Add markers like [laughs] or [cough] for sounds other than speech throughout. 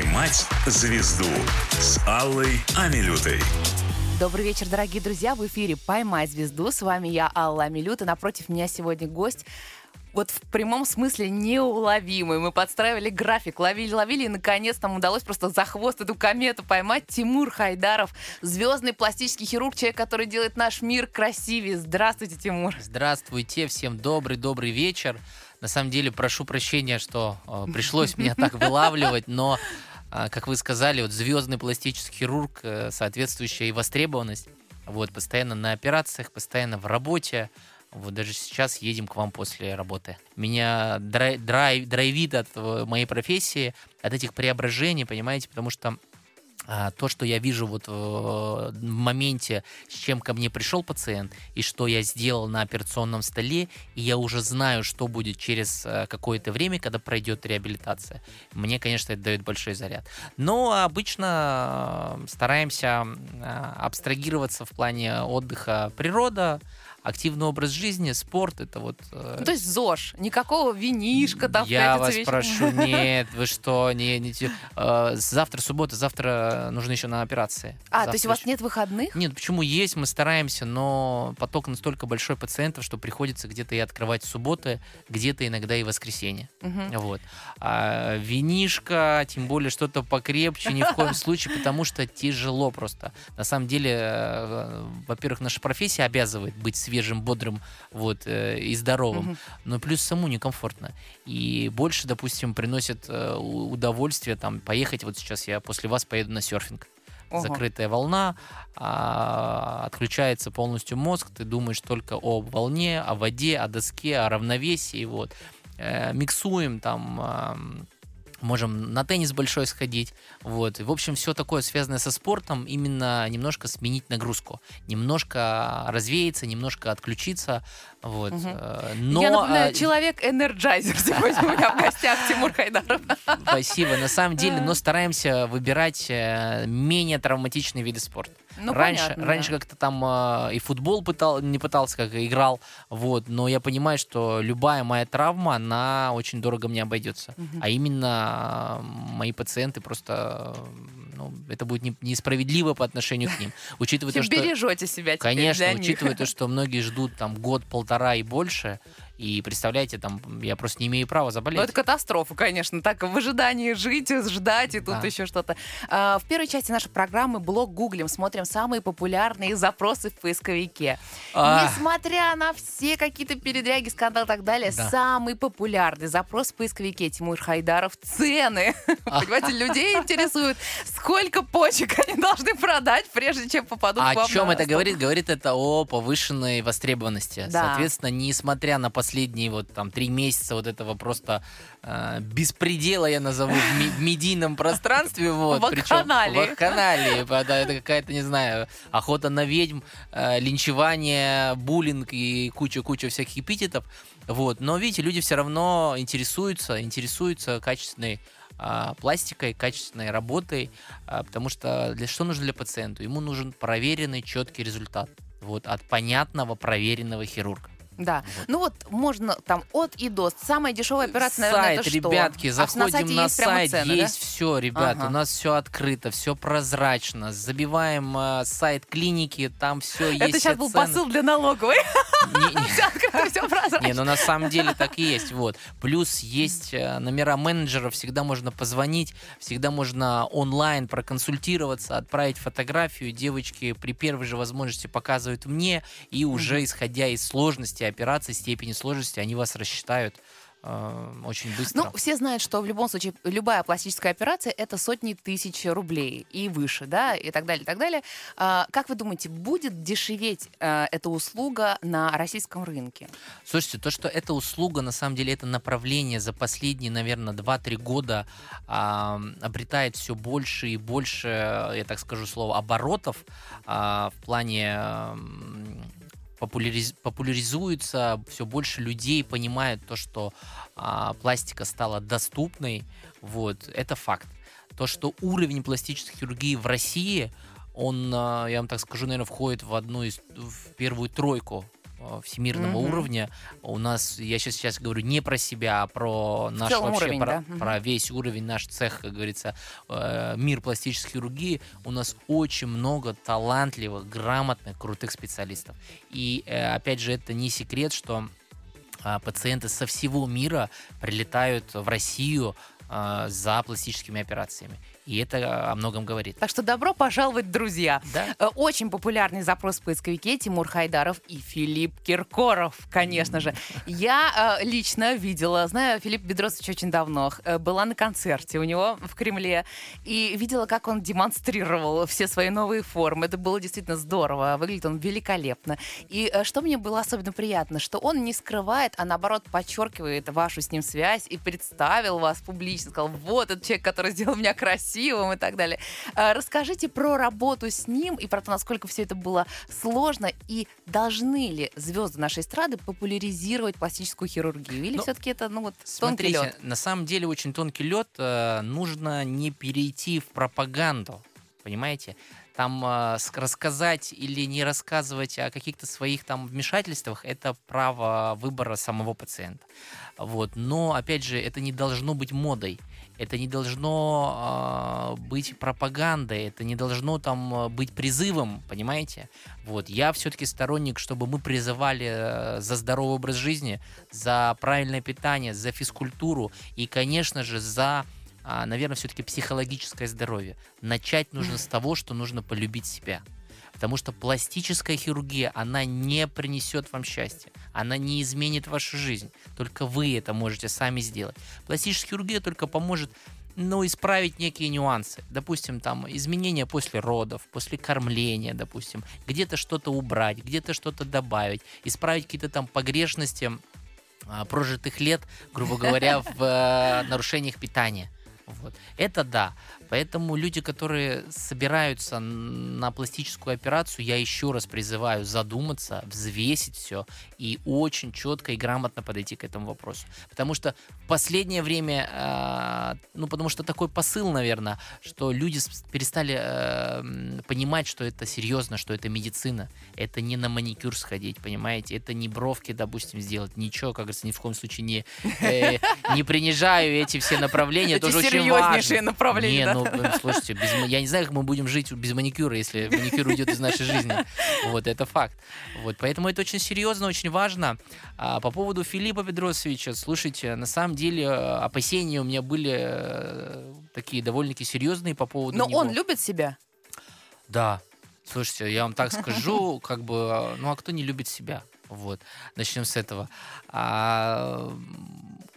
«Поймать звезду» с Аллой Амилютой. Добрый вечер, дорогие друзья. В эфире «Поймай звезду». С вами я, Алла Амилюта. Напротив меня сегодня гость вот в прямом смысле неуловимый. Мы подстраивали график, ловили-ловили, и наконец нам удалось просто за хвост эту комету поймать. Тимур Хайдаров, звездный пластический хирург, человек, который делает наш мир красивее. Здравствуйте, Тимур. Здравствуйте, всем добрый-добрый вечер. На самом деле, прошу прощения, что э, пришлось меня так вылавливать, но, как вы сказали, вот звездный пластический хирург, э, соответствующая и востребованность, вот, постоянно на операциях, постоянно в работе, вот даже сейчас едем к вам после работы. Меня драй, драйв, драйвит от э, моей профессии, от этих преображений, понимаете, потому что а, то, что я вижу вот э, в моменте, с чем ко мне пришел пациент, и что я сделал на операционном столе, и я уже знаю, что будет через э, какое-то время, когда пройдет реабилитация, мне, конечно, это дает большой заряд. Но обычно стараемся абстрагироваться в плане отдыха природа, активный образ жизни, спорт, это вот... Э... Ну, то есть ЗОЖ, никакого винишка там Я вас вечера. прошу, [laughs] нет, вы что, не, не, э, завтра суббота, завтра нужно еще на операции. А, завтра то есть у вас нет выходных? Нет, почему есть, мы стараемся, но поток настолько большой пациентов, что приходится где-то и открывать субботы, где-то иногда и воскресенье. Угу. Вот. А винишка, тем более что-то покрепче, ни в коем [laughs] случае, потому что тяжело просто. На самом деле, э, во-первых, наша профессия обязывает быть свежим, бодрым вот, э, и здоровым. Угу. Но плюс саму некомфортно. И больше, допустим, приносит э, удовольствие там поехать. Вот сейчас я после вас поеду на серфинг. Ого. Закрытая волна, а, отключается полностью мозг, ты думаешь только о волне, о воде, о доске, о равновесии. Вот. Э, миксуем там. А, можем на теннис большой сходить, вот. И, в общем, все такое связанное со спортом, именно немножко сменить нагрузку, немножко развеяться, немножко отключиться, вот. Угу. Но... Я напоминаю, человек-энерджайзер [laughs] сегодня у меня в гостях, Тимур Хайдаров. Спасибо. На самом деле, но стараемся выбирать э, менее травматичные виды спорта. Ну, раньше, понятно, раньше да. как-то там э, и футбол пытал, не пытался, как играл, вот, но я понимаю, что любая моя травма, она очень дорого мне обойдется. Угу. А именно мои пациенты просто ну, это будет не, несправедливо по отношению к ним. [laughs] Учитывая то, что... Бережете себя Конечно, учитывая то, что многие ждут там год-полтора и больше, и представляете, там, я просто не имею права заболеть. Ну, это катастрофа, конечно. Так, в ожидании жить, ждать, и тут да. еще что-то. А, в первой части нашей программы блог гуглим, смотрим самые популярные запросы в поисковике. А... Несмотря на все какие-то передряги, скандалы и так далее, да. самый популярный запрос в поисковике Тимур Хайдаров — цены. [laughs] А. Понимаете, людей интересует, сколько почек они должны продать, прежде чем попадут в О чем это говорит? Говорит это о повышенной востребованности. Соответственно, несмотря на последние вот там три месяца вот этого просто э, беспредела, я назову, в, в медийном пространстве. [laughs] Вот, Вакханалии. Вакханалии. Это какая-то, не знаю, охота на ведьм, э, линчевание, буллинг и куча-куча всяких эпитетов. Вот. Но, видите, люди все равно интересуются, интересуются качественной а, пластикой, качественной работой, а, потому что для что нужно для пациента? Ему нужен проверенный, четкий результат вот, от понятного, проверенного хирурга. Да. Вот. Ну вот можно там от и до. Самая дешевая операция, наверное, сайт, это что? ребятки, заходим а на, на есть сайт, цены, есть да? все, ребят, ага. у нас все открыто, все прозрачно. Забиваем э, сайт клиники, там все есть. Это сейчас был цены. посыл для налоговой. [laughs] Все открыто, все прозрачно. Не, ну на самом деле так и есть. Вот. Плюс есть э, номера менеджеров, всегда можно позвонить, всегда можно онлайн проконсультироваться, отправить фотографию. Девочки при первой же возможности показывают мне, и уже исходя из сложности операции, степени сложности, они вас рассчитают э, очень быстро. Ну, все знают, что в любом случае любая пластическая операция это сотни тысяч рублей и выше, да, и так далее, и так далее. А, как вы думаете, будет дешеветь а, эта услуга на российском рынке? Слушайте, то, что эта услуга, на самом деле, это направление за последние, наверное, 2-3 года а, обретает все больше и больше, я так скажу слово, оборотов а, в плане популяриз, популяризуется, все больше людей понимают то, что а, пластика стала доступной, вот, это факт. То, что уровень пластической хирургии в России, он, а, я вам так скажу, наверное, входит в одну из, в первую тройку всемирного угу. уровня. У нас, я сейчас, сейчас говорю не про себя, а про наш вообще, уровень, про, да? про весь уровень, наш цех, как говорится, э, мир пластической хирургии. У нас очень много талантливых, грамотных, крутых специалистов. И, э, опять же, это не секрет, что а, пациенты со всего мира прилетают в Россию а, за пластическими операциями. И это о многом говорит. Так что добро пожаловать, друзья. Да? Э, очень популярный запрос в поисковике Тимур Хайдаров и Филипп Киркоров, конечно же. Я э, лично видела, знаю Филипп Бедросович очень давно, э, была на концерте у него в Кремле и видела, как он демонстрировал все свои новые формы. Это было действительно здорово, выглядит он великолепно. И э, что мне было особенно приятно, что он не скрывает, а наоборот подчеркивает вашу с ним связь и представил вас публично, сказал, вот этот человек, который сделал меня красивым красивым и так далее. А, расскажите про работу с ним и про то, насколько все это было сложно и должны ли звезды нашей эстрады популяризировать пластическую хирургию? Или ну, все-таки это ну, вот, смотрите, тонкий лед? На самом деле очень тонкий лед. Э, нужно не перейти в пропаганду. Понимаете? Там э, рассказать или не рассказывать о каких-то своих там вмешательствах, это право выбора самого пациента. Вот. Но, опять же, это не должно быть модой это не должно э, быть пропагандой, это не должно там а, быть призывом, понимаете? Вот, я все-таки сторонник, чтобы мы призывали э, за здоровый образ жизни, за правильное питание, за физкультуру и, конечно же, за а, наверное, все-таки психологическое здоровье. Начать нужно с того, что нужно полюбить себя. Потому что пластическая хирургия, она не принесет вам счастья, она не изменит вашу жизнь. Только вы это можете сами сделать. Пластическая хирургия только поможет ну, исправить некие нюансы. Допустим, там, изменения после родов, после кормления, допустим, где-то что-то убрать, где-то что-то добавить, исправить какие-то там погрешности а, прожитых лет, грубо говоря, [laughs] в э, нарушениях питания. Вот. Это да. Поэтому люди, которые собираются на пластическую операцию, я еще раз призываю задуматься, взвесить все и очень четко и грамотно подойти к этому вопросу. Потому что последнее время, э, ну потому что такой посыл, наверное, что люди перестали э, понимать, что это серьезно, что это медицина. Это не на маникюр сходить, понимаете? Это не бровки, допустим, сделать. Ничего, как говорится, ни в коем случае не, э, не принижаю эти все направления. Эти серьезнейшие направления, Не, ну, слушайте, без, я не знаю, как мы будем жить без маникюра, если маникюр уйдет из нашей жизни. Вот, это факт. Вот, поэтому это очень серьезно, очень важно. А, по поводу Филиппа Педросовича, слушайте, на самом деле э, опасения у меня были э, такие довольно-таки серьезные по поводу Но него. он любит себя? Да. Слушайте, я вам так скажу, [laughs] как бы, ну а кто не любит себя? Вот, начнем с этого. А,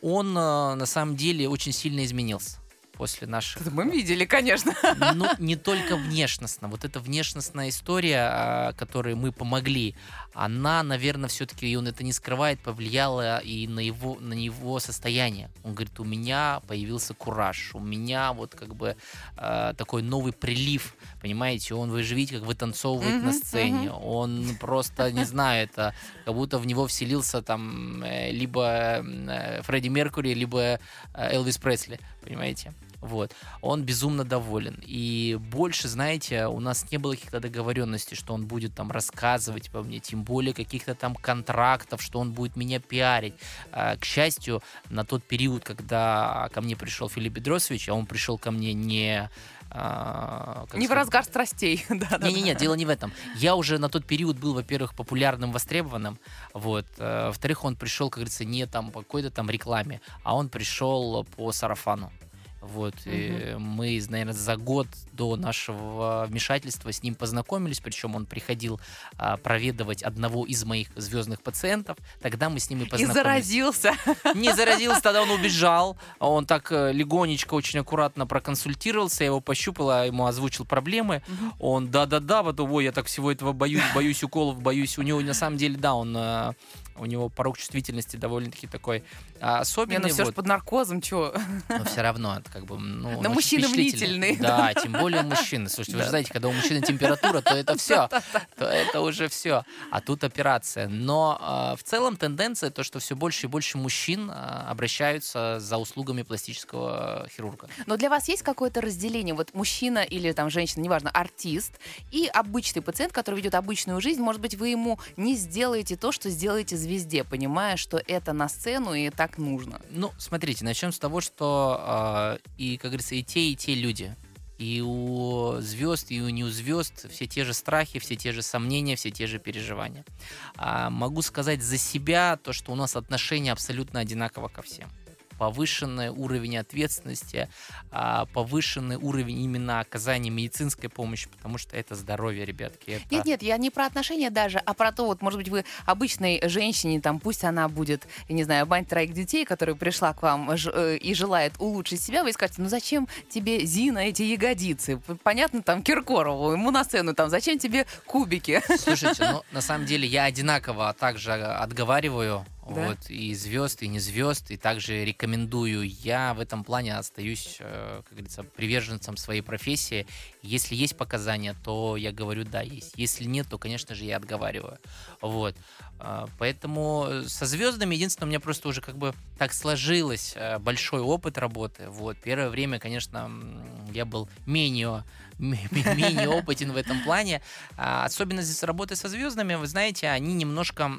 он э, на самом деле очень сильно изменился после наших... Это мы видели, конечно. [laughs] Ну, не только внешностно. Вот эта внешностная история, а, которой мы помогли, она, наверное, все-таки, и он это не скрывает, повлияла и на его, на его состояние. Он говорит, у меня появился кураж, у меня вот как бы э, такой новый прилив, понимаете, он, вы же видите, как вытанцовывает mm-hmm, на сцене, mm-hmm. он просто, не знаю, это как будто в него вселился там э, либо э, Фредди Меркури, либо э, Элвис Пресли, понимаете. Вот. Он безумно доволен. И больше, знаете, у нас не было каких-то договоренностей, что он будет там рассказывать по мне, тем более каких-то там контрактов, что он будет меня пиарить. А, к счастью, на тот период, когда ко мне пришел Филипп Бедросович, а он пришел ко мне не а, не сказать? в разгар страстей. [laughs] Не-не-не, дело не в этом. Я уже на тот период был, во-первых, популярным, востребованным. Вот. Э, во-вторых, он пришел, как говорится, не там по какой-то там рекламе, а он пришел по сарафану. Вот, угу. и мы, наверное, за год до нашего вмешательства с ним познакомились, причем он приходил а, проведывать одного из моих звездных пациентов. Тогда мы с ним и познакомились. И заразился. Не заразился, тогда он [laughs] убежал. Он так э, легонечко, очень аккуратно проконсультировался, я его пощупал, а ему озвучил проблемы. Угу. Он, да-да-да, потом, ой, я так всего этого боюсь, боюсь уколов, боюсь. У него на самом деле, да, он э, у него порог чувствительности довольно-таки такой а, особенный. Не, ну все вот. под наркозом, чего? Но все равно, как бы, ну, Но мужчины мнительные. Да, тем более мужчины. Слушайте, вы же знаете, когда у мужчины температура, то это [laughs] все, то это уже все. А тут операция. Но а, в целом тенденция то, что все больше и больше мужчин а, обращаются за услугами пластического хирурга. Но для вас есть какое-то разделение? Вот мужчина или там женщина, неважно, артист и обычный пациент, который ведет обычную жизнь, может быть, вы ему не сделаете то, что сделаете звезде, понимая, что это на сцену и так нужно. Ну, смотрите, начнем с того, что э, и, как говорится, и те, и те люди. И у звезд, и у не у звезд все те же страхи, все те же сомнения, все те же переживания. А могу сказать за себя то, что у нас отношение абсолютно одинаково ко всем повышенный уровень ответственности, а, повышенный уровень именно оказания медицинской помощи, потому что это здоровье, ребятки. Это... Нет, нет, я не про отношения даже, а про то, вот, может быть, вы обычной женщине, там, пусть она будет, я не знаю, мать троих детей, которая пришла к вам э, и желает улучшить себя, вы скажете, ну зачем тебе, Зина, эти ягодицы? Понятно, там, Киркорову, ему на сцену, там, зачем тебе кубики? Слушайте, ну, на самом деле, я одинаково также отговариваю да? Вот, и звезд, и не звезд, и также рекомендую. Я в этом плане остаюсь, э, как говорится, приверженцем своей профессии. Если есть показания, то я говорю, да, есть. Если нет, то, конечно же, я отговариваю. Вот. А, поэтому со звездами, единственное, у меня просто уже как бы так сложилось э, большой опыт работы. Вот. Первое время, конечно, я был менее [laughs] менее опытен в этом плане. А, особенность работы со звездами, вы знаете, они немножко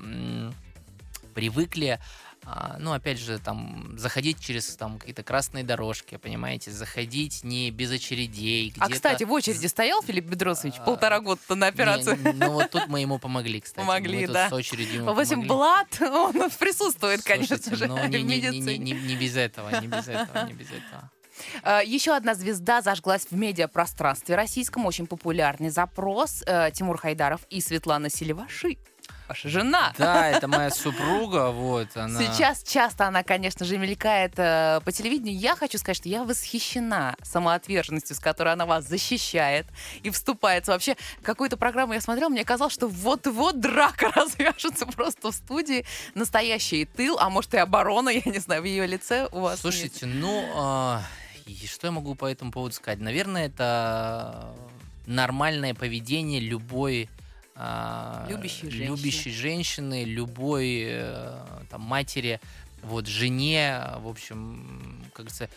привыкли а, ну, опять же, там, заходить через там какие-то красные дорожки, понимаете, заходить не без очередей. А, кстати, в очереди стоял Филипп Бедросович а, полтора года на операцию? Не, ну, вот тут мы ему помогли, кстати. Помогли, да. с очередью ему В общем, Блад, он присутствует, конечно Слушайте, же, ну, не, не, не, не, не без этого, не без этого, не без этого. [laughs] А, Еще одна звезда зажглась в медиапространстве российском. Очень популярный запрос. Э, Тимур Хайдаров и Светлана Селиваши ваша жена. Да, это моя супруга, вот она. Сейчас часто она, конечно же, мелькает э, по телевидению. Я хочу сказать, что я восхищена самоотверженностью, с которой она вас защищает и вступается. Вообще, какую-то программу я смотрела, мне казалось, что вот-вот драка [laughs] развяжется просто в студии. Настоящий тыл, а может и оборона, я не знаю, в ее лице у вас Слушайте, нет. ну, э, что я могу по этому поводу сказать? Наверное, это нормальное поведение любой любящей, женщины. любящей женщины, любой э, там, матери, вот, жене, в общем, как говорится,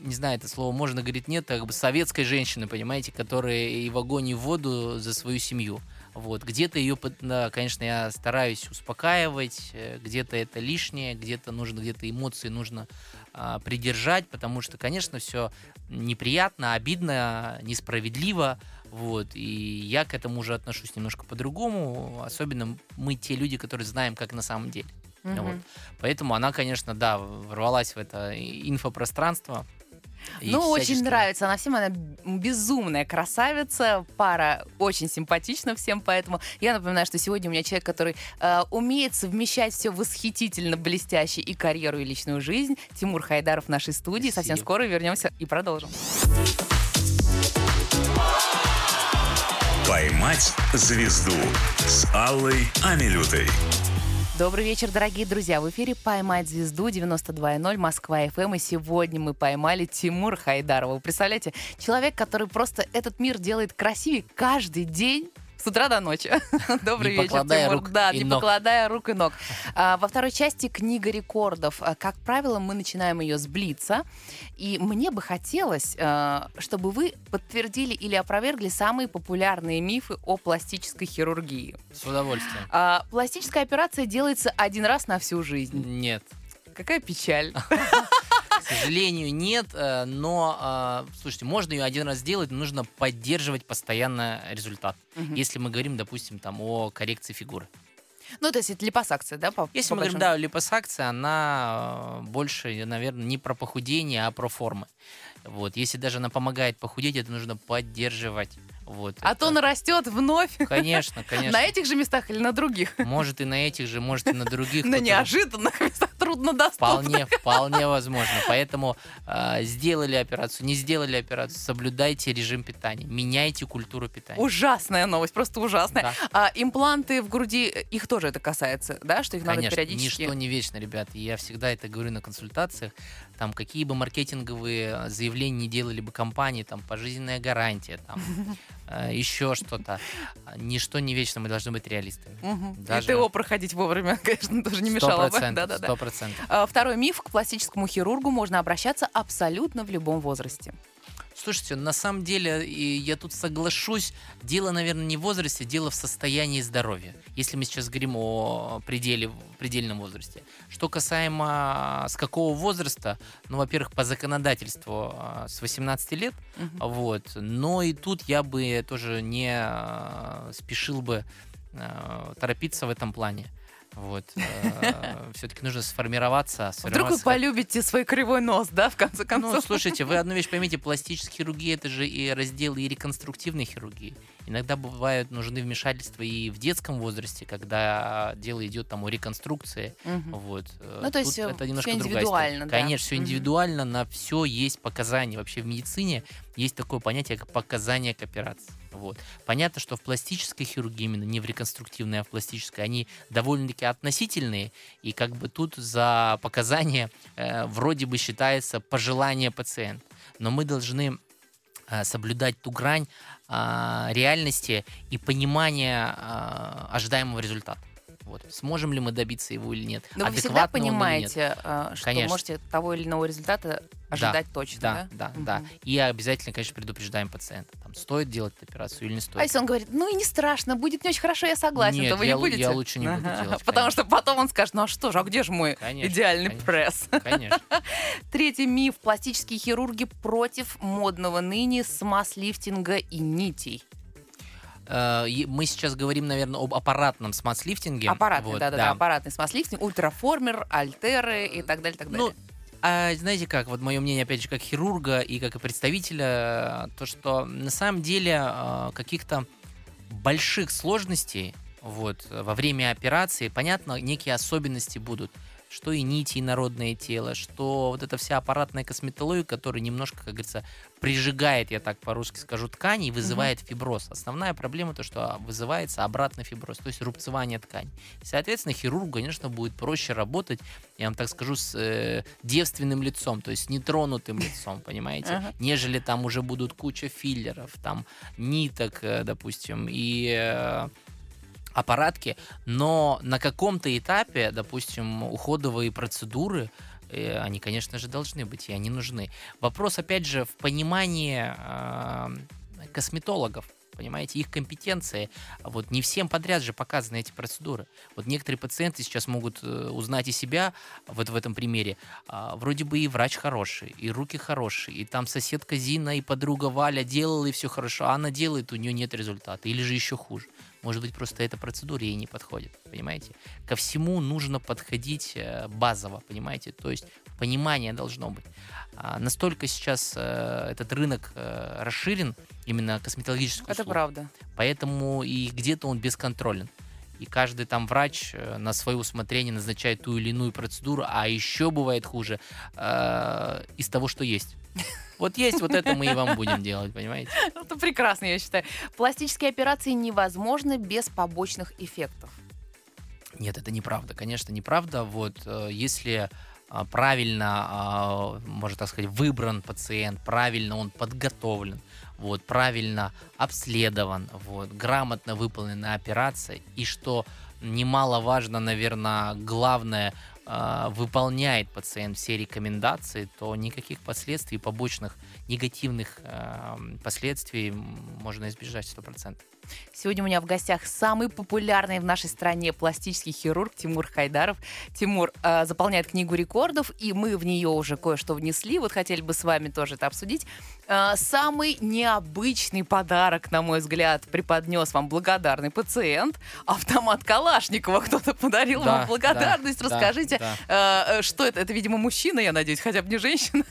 не знаю, это слово можно говорить нет, как бы советской женщины, понимаете, которая и в огонь, и в воду за свою семью. Вот, где-то ее, да, конечно, я стараюсь успокаивать, э, где-то это лишнее, где-то нужно, где-то эмоции нужно а, придержать, потому что, конечно, все неприятно, обидно, несправедливо, вот, и я к этому уже отношусь немножко по-другому. Особенно мы те люди, которые знаем, как на самом деле. Угу. Вот. Поэтому она, конечно, да, ворвалась в это инфопространство. Ну, всячески... очень нравится она всем, она безумная красавица, пара очень симпатична всем, поэтому я напоминаю, что сегодня у меня человек, который э, умеет совмещать все восхитительно блестяще и карьеру, и личную жизнь. Тимур Хайдаров в нашей студии. Спасибо. Совсем скоро вернемся и продолжим. «Поймать звезду» с Аллой Амилютой. Добрый вечер, дорогие друзья. В эфире «Поймать звезду» 92.0 Москва-ФМ. И сегодня мы поймали Тимура Хайдарова. Вы представляете, человек, который просто этот мир делает красивее каждый день с утра до ночи. [laughs] Добрый не вечер, Тимур. Рук да, не ног. покладая рук и ног. А, во второй части книга рекордов. А, как правило, мы начинаем ее с Блица. И мне бы хотелось, а, чтобы вы подтвердили или опровергли самые популярные мифы о пластической хирургии. С удовольствием. А, пластическая операция делается один раз на всю жизнь. Нет. Какая печаль. [laughs] К сожалению, нет, э, но, э, слушайте, можно ее один раз сделать, но нужно поддерживать постоянно результат. Угу. Если мы говорим, допустим, там о коррекции фигуры. Ну, то есть это липосакция, да? По, Если по мы говорим, да, липосакция, она э, больше, наверное, не про похудение, а про формы. Вот. Если даже она помогает похудеть, это нужно поддерживать. Вот, а это... то нарастет вновь. Конечно, [laughs] конечно. На этих же местах или на других? Может и на этих же, может и на других. На неожиданных местах труднодоступных. Вполне, вполне возможно. Поэтому э, сделали операцию, не сделали операцию, соблюдайте режим питания, меняйте культуру питания. Ужасная новость, просто ужасная. Да. А импланты в груди, их тоже это касается, да, что их Конечно, надо периодически... ничто не вечно, ребят. Я всегда это говорю на консультациях. Там какие бы маркетинговые заявления не делали бы компании, там пожизненная гарантия, там Э, [laughs] еще что-то. Ничто не вечно, мы должны быть реалистами. Угу. Даже... И ТО проходить вовремя, [laughs] конечно, тоже не мешало бы. Сто процентов. А, второй миф. К пластическому хирургу можно обращаться абсолютно в любом возрасте. Слушайте, на самом деле, я тут соглашусь, дело, наверное, не в возрасте, дело в состоянии здоровья, если мы сейчас говорим о пределе, предельном возрасте. Что касаемо с какого возраста, ну, во-первых, по законодательству а, с 18 лет, угу. вот, но и тут я бы тоже не а, спешил бы а, торопиться в этом плане. Вот. Э, [laughs] Все-таки нужно сформироваться. Вдруг вы полюбите свой кривой нос, да, в конце ну, концов? Ну, слушайте, вы [laughs] одну вещь поймите, пластическая хирургия это же и раздел и реконструктивной хирургии. Иногда бывают нужны вмешательства и в детском возрасте, когда дело идет там о реконструкции. Угу. Вот. Ну, то есть это немножко все индивидуально, да? Конечно, все индивидуально, угу. на все есть показания. Вообще в медицине есть такое понятие, как показания к операции. Вот. Понятно, что в пластической хирургии, именно не в реконструктивной, а в пластической, они довольно-таки относительные, и как бы тут за показания э, вроде бы считается пожелание пациента. Но мы должны э, соблюдать ту грань э, реальности и понимания э, ожидаемого результата. Вот. Сможем ли мы добиться его или нет? Но вы всегда понимаете, э, что Конечно. можете того или иного результата ожидать да, точно, да? Да, да, угу. да. И обязательно, конечно, предупреждаем пациента. Там, стоит делать операцию или не стоит. А если он говорит, ну и не страшно, будет не очень хорошо, я согласен, Нет, то вы я, не будете? я лучше не буду делать. Потому что потом он скажет, ну а что же, а где же мой конечно, идеальный конечно, пресс? Конечно. [laughs] Третий миф. Пластические хирурги против модного ныне смаз-лифтинга и нитей. Э, мы сейчас говорим, наверное, об аппаратном смаз-лифтинге. Аппаратный, вот, да-да-да, аппаратный смаз-лифтинг, ультраформер, альтеры и так далее, так ну, далее. Ну, а знаете как, вот мое мнение, опять же, как хирурга и как и представителя, то, что на самом деле э, каких-то больших сложностей вот, во время операции, понятно, некие особенности будут что и нити, и народное тело, что вот эта вся аппаратная косметология, которая немножко, как говорится, прижигает, я так по-русски скажу, ткани и вызывает угу. фиброз. Основная проблема то, что вызывается обратный фиброз, то есть рубцевание ткани. Соответственно, хирургу, конечно, будет проще работать, я вам так скажу, с э, девственным лицом, то есть нетронутым лицом, понимаете, нежели там уже будут куча филлеров, там ниток, э, допустим, и э, аппаратки, но на каком-то этапе, допустим, уходовые процедуры, э, они, конечно же, должны быть, и они нужны. Вопрос, опять же, в понимании э, косметологов понимаете, их компетенции. Вот не всем подряд же показаны эти процедуры. Вот некоторые пациенты сейчас могут э, узнать и себя вот в этом примере. А, вроде бы и врач хороший, и руки хорошие, и там соседка Зина и подруга Валя делала, и все хорошо, а она делает, у нее нет результата, или же еще хуже. Может быть, просто эта процедура ей не подходит, понимаете? Ко всему нужно подходить э, базово, понимаете? То есть понимание должно быть. А настолько сейчас э, этот рынок э, расширен, именно косметологический Это правда. Поэтому и где-то он бесконтролен. И каждый там врач э, на свое усмотрение назначает ту или иную процедуру, а еще бывает хуже э, из того, что есть. Вот есть вот это мы и вам будем делать, понимаете? [laughs] Это прекрасно, я считаю. Пластические операции невозможны без побочных эффектов. Нет, это неправда, конечно, неправда. Вот э, если а, правильно, а, можно так сказать, выбран пациент, правильно он подготовлен, вот, правильно обследован, вот, грамотно выполнена операция, и что немаловажно, наверное, главное, э, выполняет пациент все рекомендации, то никаких последствий, побочных негативных э, последствий можно избежать 100%. Сегодня у меня в гостях самый популярный в нашей стране пластический хирург Тимур Хайдаров. Тимур э, заполняет книгу рекордов, и мы в нее уже кое-что внесли. Вот хотели бы с вами тоже это обсудить. Э, самый необычный подарок, на мой взгляд, преподнес вам благодарный пациент. Автомат Калашникова кто-то подарил да, вам благодарность. Да, Расскажите, да, да. Э, что это? Это, видимо, мужчина, я надеюсь, хотя бы не женщина.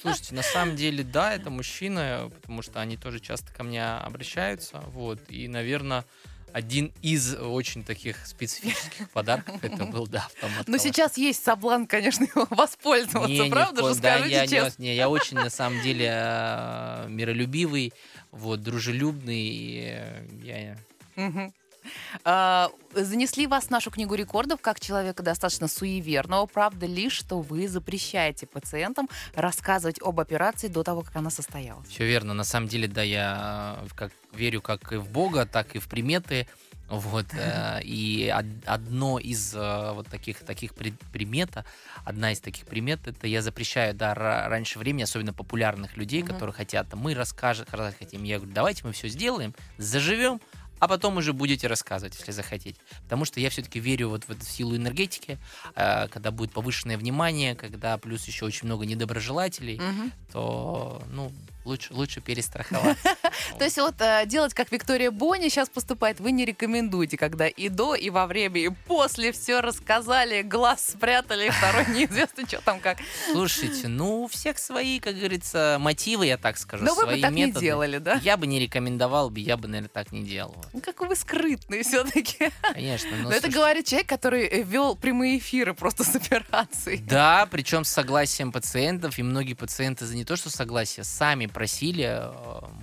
Слушайте, на самом деле, да, это мужчина, потому что они тоже часто ко мне обращаются, вот, и, наверное, один из очень таких специфических [laughs] подарков это был, да, автомат. Но сейчас есть соблазн, конечно, его воспользоваться, не, правда же, да, скажите я, честно. Не, не, я очень, на самом деле, э, миролюбивый, вот, дружелюбный, и я... Угу. А, занесли вас в нашу книгу рекордов как человека достаточно суеверного. Правда ли, что вы запрещаете пациентам рассказывать об операции до того, как она состоялась? Все верно. На самом деле, да, я как, верю как и в Бога, так и в приметы. Вот, э, [laughs] и одно из э, вот таких, таких примета, одна из таких примет, это я запрещаю, да, раньше времени, особенно популярных людей, mm-hmm. которые хотят, мы расскажем, хотим, я говорю, давайте мы все сделаем, заживем, а потом уже будете рассказывать, если захотите. Потому что я все-таки верю вот в эту силу энергетики, э, когда будет повышенное внимание, когда плюс еще очень много недоброжелателей, угу. то, ну, лучше, лучше перестраховать. [laughs] То есть вот э, делать, как Виктория Бони сейчас поступает, вы не рекомендуете, когда и до, и во время, и после все рассказали, глаз спрятали, [laughs] второй неизвестно, что там как. Слушайте, ну, у всех свои, как говорится, мотивы, я так скажу, Но вы бы так не делали, да? Я бы не рекомендовал бы, я бы, наверное, так не делал. Ну, как вы скрытные все-таки. Конечно. Но это говорит человек, который э, вел прямые эфиры просто с операцией. Да, причем с согласием пациентов, и многие пациенты за не то, что согласие, сами просили, э,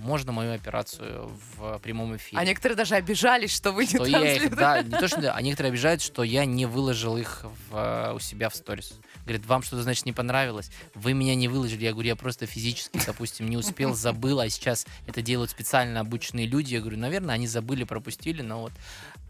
можно мою операцию в прямом эфире. А некоторые даже обижались, что вы что не я их, Да, не то, что а некоторые обижают, что я не выложил их в, э, у себя в сторис. Говорит, вам что-то, значит, не понравилось? Вы меня не выложили. Я говорю, я просто физически, допустим, не успел, забыл, а сейчас это делают специально обученные люди. Я говорю, наверное, они забыли, пропустили, но вот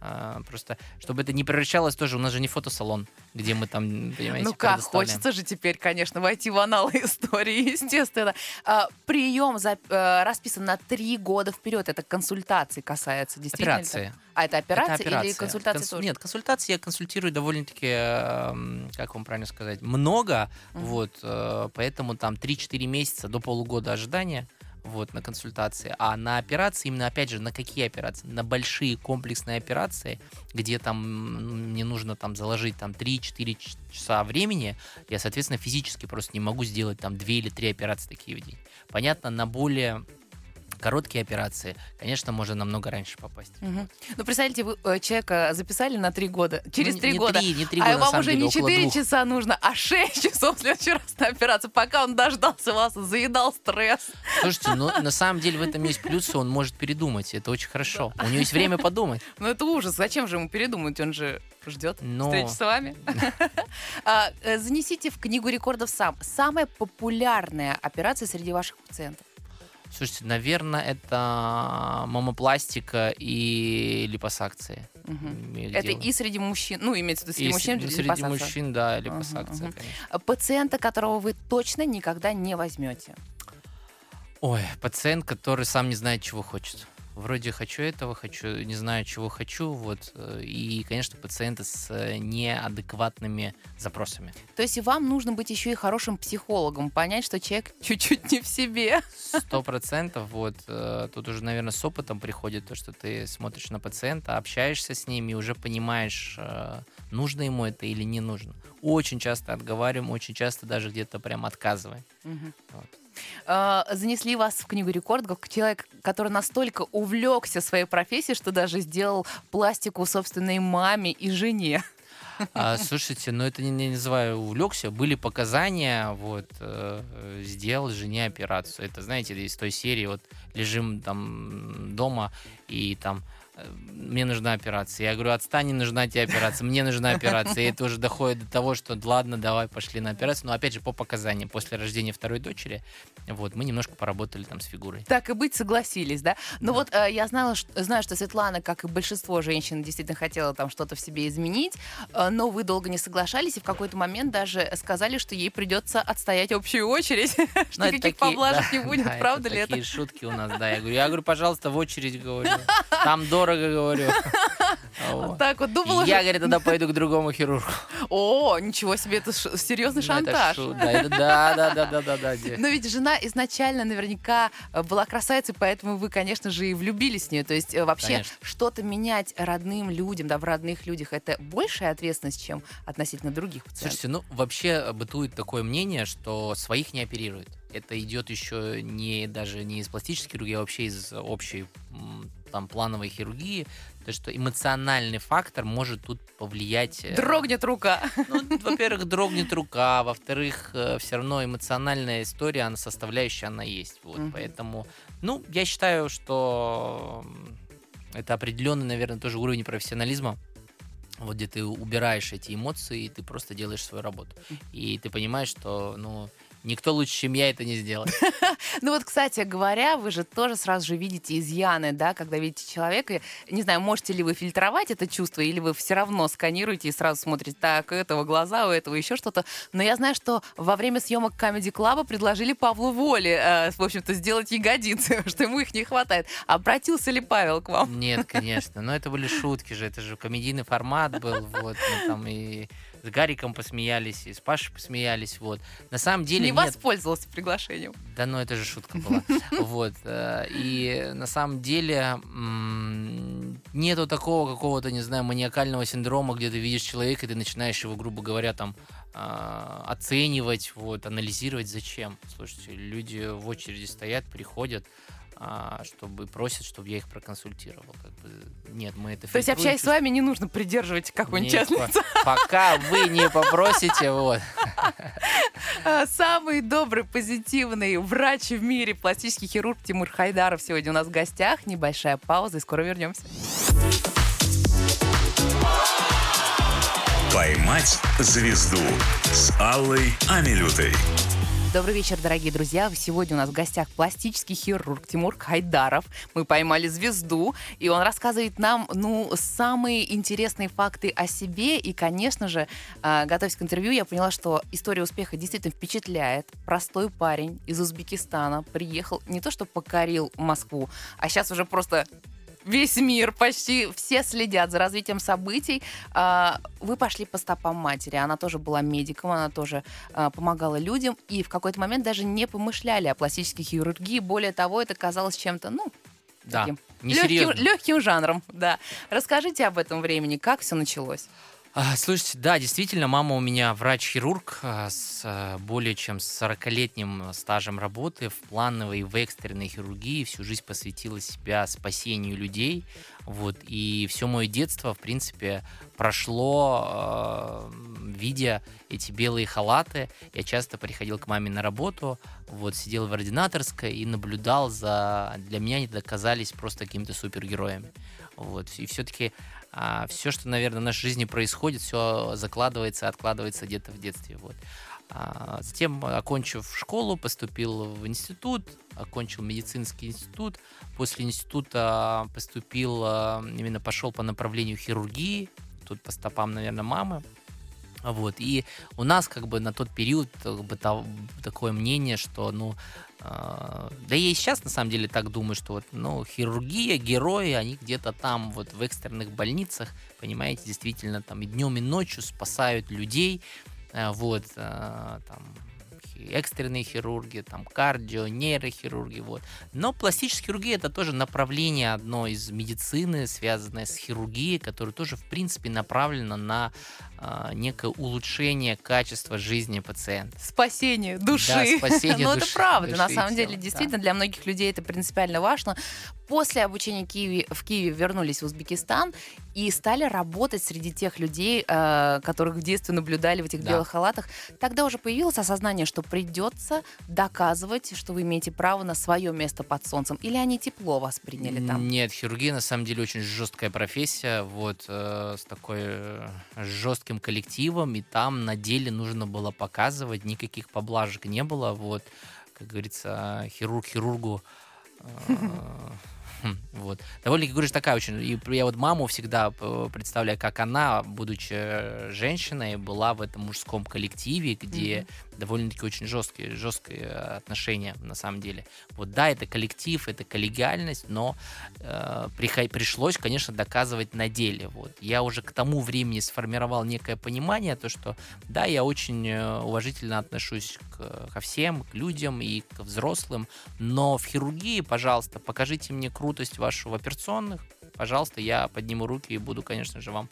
а, просто, чтобы это не превращалось тоже, у нас же не фотосалон, где мы там, понимаете, Ну как, хочется же теперь, конечно, войти в аналы [laughs] истории, естественно. А, прием за, а, расписан на три года вперед. Это консультации касается, действительно. Операции. А это операция, это операция. или консультации Конс... тоже? Нет, консультации я консультирую довольно-таки, э, как вам правильно сказать, много, uh-huh. вот, э, поэтому там 3-4 месяца до полугода ожидания вот, на консультации. А на операции, именно, опять же, на какие операции? На большие комплексные операции, где там мне нужно там заложить там 3-4 часа времени, я, соответственно, физически просто не могу сделать там 2 или 3 операции такие в день. Понятно, на более короткие операции, конечно, можно намного раньше попасть. Угу. Ну, представьте, вы э, человека записали на три года, через ну, три не года, 3, не 3 а года, вам уже деле, не 4 часа нужно, а 6 часов в следующий раз на операцию, пока он дождался вас, заедал стресс. Слушайте, ну, на самом деле в этом есть плюсы, он может передумать, это очень хорошо. У него есть время подумать. Ну, это ужас, зачем же ему передумать, он же ждет Но... встречи с вами. [laughs] А, э, занесите в книгу рекордов сам. Самая популярная операция среди ваших пациентов. Слушайте, наверное, это мамопластика и липосакции. Угу. Это и среди мужчин, ну, имеется в виду среди и мужчин, среди липосакция. мужчин, да, липосакция, угу, угу. Пациента, которого вы точно никогда не возьмете. Ой, пациент, который сам не знает, чего хочет вроде хочу этого, хочу, не знаю, чего хочу, вот, э, и, конечно, пациенты с э, неадекватными запросами. То есть вам нужно быть еще и хорошим психологом, понять, что человек [laughs] чуть-чуть не в себе. Сто процентов, вот, э, тут уже, наверное, с опытом приходит то, что ты смотришь на пациента, общаешься с ним и уже понимаешь, нужно ему это или не нужно. Очень часто отговариваем, очень часто даже где-то прям отказываем. Угу. Вот. А, занесли вас в книгу рекордов как человек, который настолько увлекся своей профессией, что даже сделал пластику собственной маме и жене. А, слушайте, ну это не, не называю увлекся. Были показания, вот, э, сделал жене операцию. Это, знаете, из той серии, вот, лежим там дома, и там мне нужна операция. Я говорю, отстань, не нужна тебе операция, мне нужна операция. И это уже доходит до того, что ладно, давай, пошли на операцию. Но опять же, по показаниям, после рождения второй дочери, вот, мы немножко поработали там с фигурой. Так и быть, согласились, да? Ну да. вот э, я знала, что, знаю, что Светлана, как и большинство женщин, действительно хотела там что-то в себе изменить, э, но вы долго не соглашались, и в какой-то момент даже сказали, что ей придется отстоять общую очередь, [laughs] что ну, никаких поблажек не будет, правда ли это? такие шутки у нас, да. Я говорю, я говорю, пожалуйста, в очередь говорю. Там дорого [laughs] говорю. [laughs] Вот. Так вот думала. Я, говорит, тогда пойду к другому хирургу. [laughs] О, ничего себе, это серьезный шантаж. Да, да, да, да, да, да. Но ведь жена изначально наверняка э, была красавицей, поэтому вы, конечно же, и влюбились в нее. То есть э, вообще что-то менять родным людям, да, в родных людях, это большая ответственность, чем относительно других пациентов. Слушайте, ну вообще бытует такое мнение, что своих не оперируют. это идет еще не даже не из пластической хирургии, а вообще из общей там плановой хирургии, то что эмоциональный фактор может тут повлиять. Э, дрогнет рука. Ну, во-первых, дрогнет рука, во-вторых, э, все равно эмоциональная история, она составляющая, она есть. Вот, mm поэтому, ну, я считаю, что это определенный, наверное, тоже уровень профессионализма вот где ты убираешь эти эмоции, и ты просто делаешь свою работу. И ты понимаешь, что, ну, Никто лучше, чем я, это не сделает. [laughs] Ну вот, кстати говоря, вы же тоже сразу же видите изъяны, да, когда видите человека. Не знаю, можете ли вы фильтровать это чувство, или вы все равно сканируете и сразу смотрите, так, у этого глаза, у этого еще что-то. Но я знаю, что во время съемок Comedy Club предложили Павлу Воле, э, в общем-то, сделать ягодицы, [laughs] что ему их не хватает. Обратился ли Павел к вам? Нет, конечно. Но это были шутки же, это же комедийный формат был, вот, ну, там и с Гариком посмеялись, и с Пашей посмеялись, вот. На самом деле Не нет... воспользовался приглашением. Да, ну это же шутка была. [laughs] Вот. Э, и на самом деле нету такого какого-то, не знаю, маниакального синдрома, где ты видишь человека, и ты начинаешь его, грубо говоря, там а, оценивать, вот, анализировать. Зачем? Слушайте, люди в очереди стоят, приходят, а, чтобы просят, чтобы я их проконсультировал. Как бы, нет, мы это То есть, общаясь с вами, не нужно придерживать какую-нибудь частницу? [laughs] Пока вы не попросите, вот. А, самый добрый, позитивный врач в мире, пластический хирург Тимур Хайдаров сегодня у нас в гостях. Небольшая пауза, и скоро вернемся. «Поймать звезду» с Аллой Амилютой. Добрый вечер, дорогие друзья. Сегодня у нас в гостях пластический хирург Тимур Хайдаров. Мы поймали звезду, и он рассказывает нам, ну, самые интересные факты о себе. И, конечно же, а, готовясь к интервью, я поняла, что история успеха действительно впечатляет. Простой парень из Узбекистана приехал, не то что покорил Москву, а сейчас уже просто весь мир, почти все следят за развитием событий. А, вы пошли по стопам матери. Она тоже была медиком, она тоже а, помогала людям. И в какой-то момент даже не помышляли о пластической хирургии. Более того, это казалось чем-то, ну, да, таким легким, легким жанром. Да. Расскажите об этом времени, как все началось. А, слушайте, да, действительно, мама у меня врач-хирург а, с а, более чем 40-летним стажем работы в плановой и в экстренной хирургии. Всю жизнь посвятила себя спасению людей. Вот, и все мое детство, в принципе, прошло, видя эти белые халаты. Я часто приходил к маме на работу, вот, сидел в ординаторской и наблюдал за... Для меня они доказались просто какими-то супергероями. Вот, и все-таки а все, что, наверное, в нашей жизни происходит, все закладывается, откладывается где-то в детстве. Вот. А затем, окончив школу, поступил в институт, окончил медицинский институт. После института поступил, а, именно пошел по направлению хирургии, тут по стопам, наверное, мамы. Вот. И у нас как бы на тот период как бы, такое мнение, что ну, а, да я и сейчас на самом деле так думаю, что вот, ну, хирургия, герои, они где-то там вот в экстренных больницах, понимаете, действительно там и днем, и ночью спасают людей, а, вот, а, там, экстренные хирурги, там, кардио, нейрохирурги, вот. Но пластическая хирургия это тоже направление одно из медицины, связанное с хирургией, которое тоже, в принципе, направлено на э, некое улучшение качества жизни пациента. Спасение души. Да, спасение [laughs] Но души, это правда, на самом тела, деле, действительно, да. для многих людей это принципиально важно. После обучения Киеве, в Киеве вернулись в Узбекистан и стали работать среди тех людей, э, которых в детстве наблюдали в этих да. белых халатах. Тогда уже появилось осознание, что придется доказывать, что вы имеете право на свое место под солнцем. Или они тепло восприняли там? Нет, хирургия на самом деле очень жесткая профессия, вот э, с такой э, жестким коллективом, и там на деле нужно было показывать, никаких поблажек не было, вот, как говорится, хирург хирургу э, [laughs] Хм, вот. Довольно-таки, говоришь, такая очень... И я вот маму всегда э, представляю, как она, будучи женщиной, была в этом мужском коллективе, где довольно-таки очень жесткие, жесткие отношения на самом деле. Вот да, это коллектив, это коллегиальность, но э, пришлось, конечно, доказывать на деле. Вот. Я уже к тому времени сформировал некое понимание, то, что да, я очень э, уважительно отношусь к, ко всем, к людям и к взрослым, но в хирургии, пожалуйста, покажите мне крутость вашу в операционных, пожалуйста, я подниму руки и буду, конечно же, вам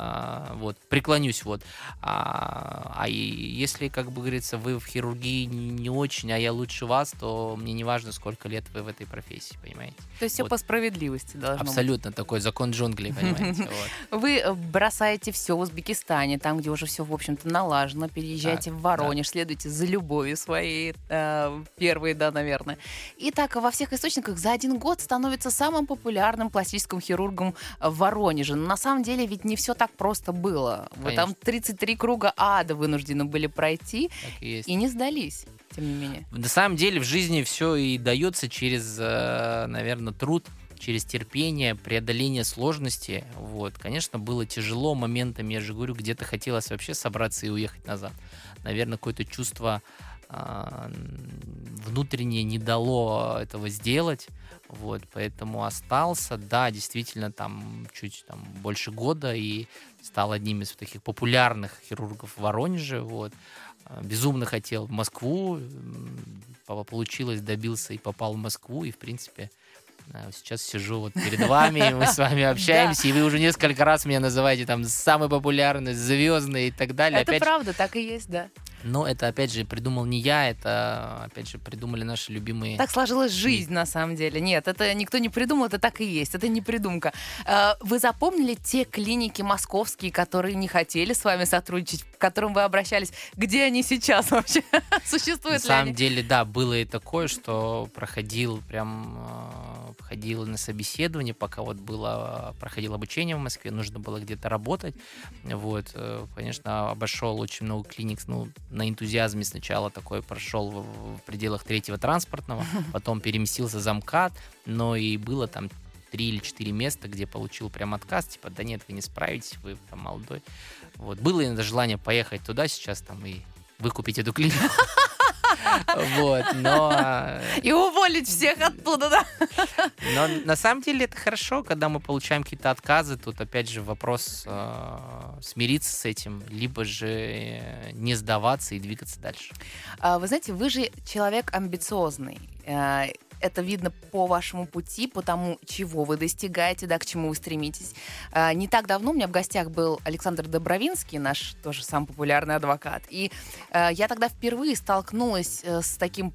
а, вот, преклонюсь, вот. А, а если, как бы говорится, вы в хирургии не очень, а я лучше вас, то мне не важно, сколько лет вы в этой профессии, понимаете? То есть все по справедливости должно Абсолютно, быть. такой закон джунглей, понимаете? [laughs] Вы э, бросаете все в Узбекистане, там, где уже все, в общем-то, налажено, переезжаете в Воронеж, следуете за любовью своей, э, первой, да, наверное. И так во всех источниках за один год становится самым популярным пластическим хирургом в Воронеже. Но на самом деле ведь не все так просто было. Вы там 33 круга ада вынуждены были пройти и, и не сдались тем не менее. На самом деле в жизни все и дается через, э, наверное, труд, через терпение, преодоление сложности. Вот. Конечно, было тяжело моментами, я же говорю, где-то хотелось вообще собраться и уехать назад. Наверное, какое-то чувство внутреннее не дало этого сделать. Вот, поэтому остался, да, действительно, там чуть там, больше года и стал одним из таких популярных хирургов в Воронеже. Вот. А, безумно хотел в Москву, получилось, добился и попал в Москву, и, в принципе, а, сейчас сижу вот перед вами, мы с вами [laughs] общаемся, и вы уже несколько раз меня называете там самый популярный, звездный и так далее. Это правда, так и есть, да. Но это, опять же, придумал не я, это, опять же, придумали наши любимые... Так сложилась жизнь, на самом деле. Нет, это никто не придумал, это так и есть, это не придумка. А, вы запомнили те клиники московские, которые не хотели с вами сотрудничать, к которым вы обращались? Где они сейчас [laughs] вообще? Существуют На самом деле, да, было и такое, что проходил прям а, ходил на собеседование, пока вот было, проходил обучение в Москве, нужно было где-то работать. Вот, э, конечно, обошел очень много клиник, ну, на энтузиазме сначала такой прошел в, в пределах третьего транспортного, [laughs] потом переместился за МКАД, но и было там три или четыре места, где получил прям отказ, типа, да нет, вы не справитесь, вы там молодой. Вот. Было иногда желание поехать туда сейчас там и выкупить эту клинику. [laughs] Вот, но... Э, и уволить всех оттуда, да? Но на самом деле это хорошо, когда мы получаем какие-то отказы. Тут опять же вопрос э, смириться с этим, либо же э, не сдаваться и двигаться дальше. А, вы знаете, вы же человек амбициозный. Это видно по вашему пути, по тому, чего вы достигаете, да, к чему вы стремитесь. А, не так давно у меня в гостях был Александр Добровинский, наш тоже самый популярный адвокат. И а, я тогда впервые столкнулась э, с таким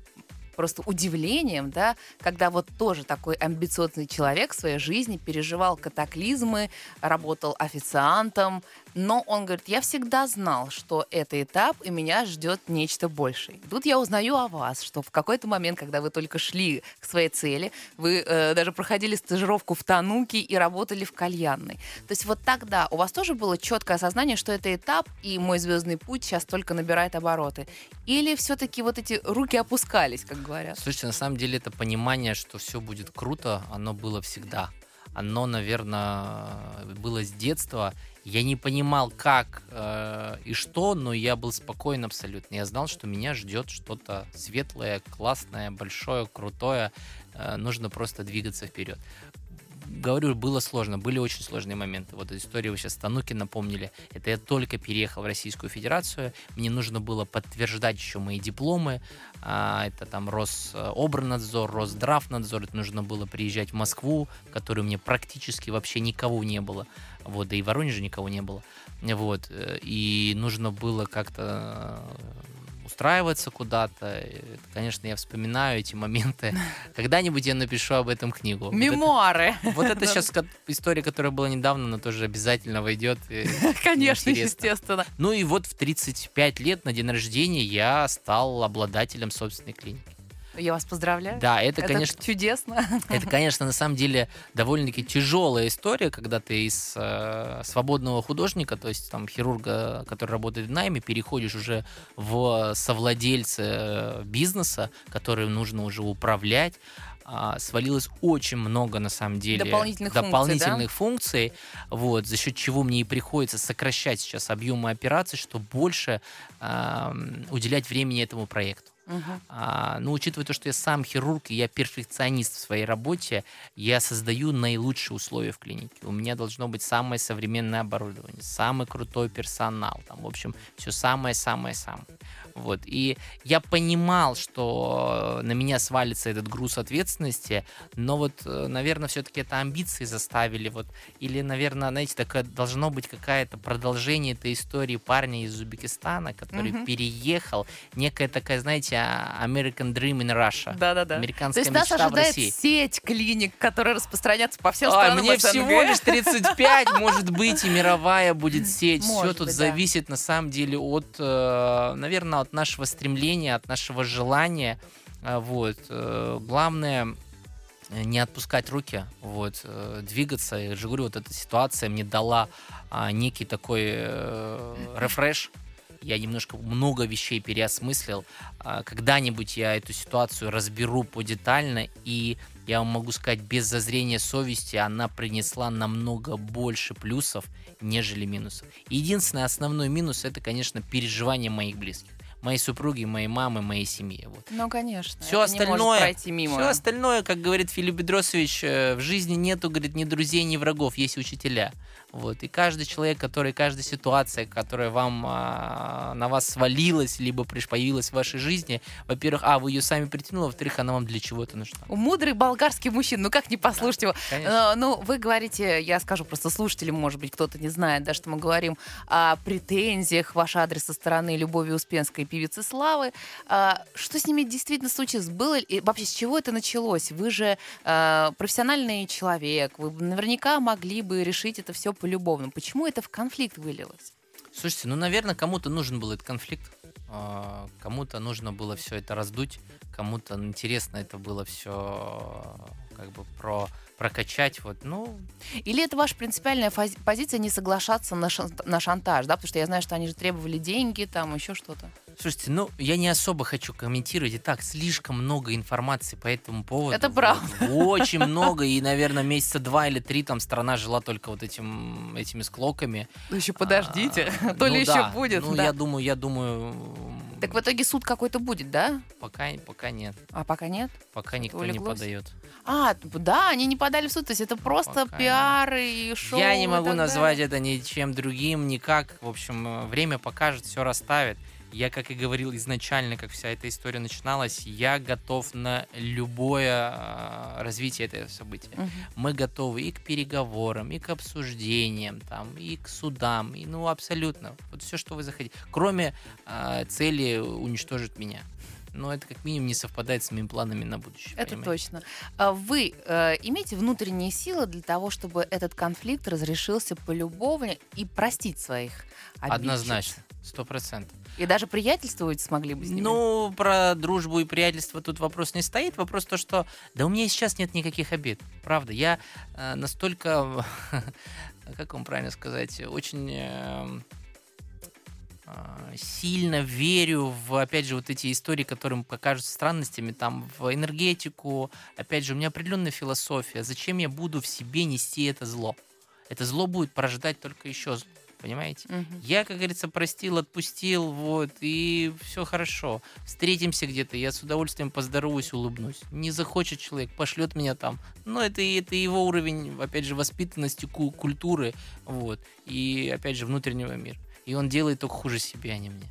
просто удивлением, да, когда вот тоже такой амбициозный человек в своей жизни переживал катаклизмы, работал официантом, но он говорит, я всегда знал, что это этап, и меня ждет нечто большее. Тут я узнаю о вас, что в какой-то момент, когда вы только шли к своей цели, вы э, даже проходили стажировку в Тануке и работали в кальянной. То есть вот тогда у вас тоже было четкое осознание, что это этап, и мой звездный путь сейчас только набирает обороты. Или все-таки вот эти руки опускались, как говорят? Слушайте, на самом деле это понимание, что все будет круто, оно было всегда. Оно, наверное, было с детства. Я не понимал, как э, и что, но я был спокоен абсолютно. Я знал, что меня ждет что-то светлое, классное, большое, крутое. Э, нужно просто двигаться вперед говорю, было сложно, были очень сложные моменты. Вот историю вы сейчас Тануки напомнили. Это я только переехал в Российскую Федерацию. Мне нужно было подтверждать еще мои дипломы. А, это там Рособрнадзор, Росздравнадзор. Это нужно было приезжать в Москву, в которой у меня практически вообще никого не было. Вот, да и в Воронеже никого не было. Вот, э, и нужно было как-то устраиваться куда-то. Конечно, я вспоминаю эти моменты. [laughs] Когда-нибудь я напишу об этом книгу. Мемуары. Вот это, [laughs] сейчас история, которая была недавно, она тоже обязательно войдет. [laughs] Конечно, естественно. Ну и вот в 35 лет на день рождения я стал обладателем собственной клиники. Я вас поздравляю. Да, это, это конечно... чудесно. Это, конечно, на самом деле довольно-таки тяжелая история, когда ты из э, свободного художника, то есть там хирурга, который работает в найме, переходишь уже в совладельца э, бизнеса, который нужно уже управлять, а, свалилось очень много, на самом деле, дополнительных, дополнительных функций, да? функций вот, за счет чего мне и приходится сокращать сейчас объемы операций, чтобы больше э, уделять времени этому проекту. Uh-huh. А, ну, учитывая то, что я сам хирург и я перфекционист в своей работе, я создаю наилучшие условия в клинике. У меня должно быть самое современное оборудование, самый крутой персонал, там, в общем, все самое-самое-самое. Вот. И я понимал, что на меня свалится этот груз ответственности, но вот, э, наверное, все-таки это амбиции заставили. Вот. Или, наверное, знаете, такое должно быть какое-то продолжение этой истории парня из Узбекистана, который mm-hmm. переехал. Некая такая, знаете, а, American Dream in Russia. Да-да-да. Американская То есть мечта нас ожидает в России. сеть клиник, которые распространятся по всем Ой, странам мне СНГ. всего лишь 35, [laughs] может быть, и мировая будет сеть. Все тут зависит на самом деле от, э, наверное, от нашего стремления, от нашего желания. А, Вот. э, Главное э, не отпускать руки, вот, э, двигаться. Я же говорю, вот эта ситуация мне дала а, некий такой э, рефреш. Я немножко много вещей переосмыслил. А, Когда-нибудь я эту ситуацию разберу подетально, и я вам могу сказать, без зазрения совести она принесла намного больше плюсов, нежели минусов. Единственный основной минус это, конечно, переживание моих близких. Моей супруги, моей мамы, моей семьи. Вот. Ну, конечно. Все остальное, мимо. все остальное, как говорит Филипп Бедросович, э, в жизни нету, говорит, ни друзей, ни врагов, есть учителя. Вот. И каждый человек, который, каждая ситуация, которая вам а, на вас свалилась, либо появилась в вашей жизни, во-первых, а, вы ее сами притянули, во-вторых, она вам для чего-то нужна. Мудрый болгарский мужчина, ну как не послушать его? Конечно. Э, Ну, вы говорите, я скажу просто слушателям, может быть, кто-то не знает, да, что мы говорим о претензиях ваш адрес со стороны Любови Успенской певицы Славы. А, Что с ними действительно случилось? Было ли- вообще с чего это началось? Вы же э, профессиональный человек, вы наверняка могли бы решить это все полюбовно. Почему это в конфликт вылилось? Слушайте, ну, наверное, кому-то нужен был этот конфликт, а, кому-то нужно было все это раздуть, кому-то интересно это было все как бы про прокачать, вот, ну, Или это ваша принципиальная фази- позиция не соглашаться на, шан- на шантаж, да? Потому что я знаю, что они же требовали деньги, там еще что-то. Слушайте, ну, я не особо хочу комментировать. И так, слишком много информации по этому поводу. Это правда. Очень много. И, наверное, месяца два или три там страна жила только вот этим, этими склоками. Ну еще подождите, А, [laughs] то ли ну еще будет. Ну, я думаю, я думаю, Так в итоге суд какой-то будет, да? пока, пока нет. А пока нет? Пока никто улеглось? не подает. А, да, они не подали в суд, то есть это просто Пока пиар и шоу. я не могу назвать далее. это ничем другим, никак. В общем, э, время покажет, все расставит. Я, как и говорил изначально, как вся эта история начиналась, я готов на любое э, развитие этого события. Мгм. Мы готовы и к переговорам, и к обсуждениям, там, и к судам, и ну абсолютно. Вот все, что вы захотите. Кроме э, цели уничтожить меня. Но это как минимум не совпадает с моими планами на будущее. Это понимаете? точно. А Вы э, имеете внутренние силы для того, чтобы этот конфликт разрешился полюбовно и простить своих обидчиц? Однозначно, сто процентов. И даже приятельствовать смогли бы с ними? Ну, про дружбу и приятельство тут вопрос не стоит. Вопрос то, что да у меня сейчас нет никаких обид. Правда, я э, настолько, [laughs] как вам правильно сказать, очень э, э, сильно верю в, опять же, вот эти истории, которые мне покажутся странностями, там, в энергетику. Опять же, у меня определенная философия. Зачем я буду в себе нести это зло? Это зло будет порождать только еще зло. Понимаете? Мгм. Я, как говорится, простил, отпустил, вот, и все хорошо. Встретимся где-то, я с удовольствием поздороваюсь, улыбнусь. Не захочет человек, пошлет меня там. Но это, и- это его уровень, опять же, воспитанности, ку- культуры, вот, и, опять же, внутреннего мира. И он делает только хуже себе, а не мне.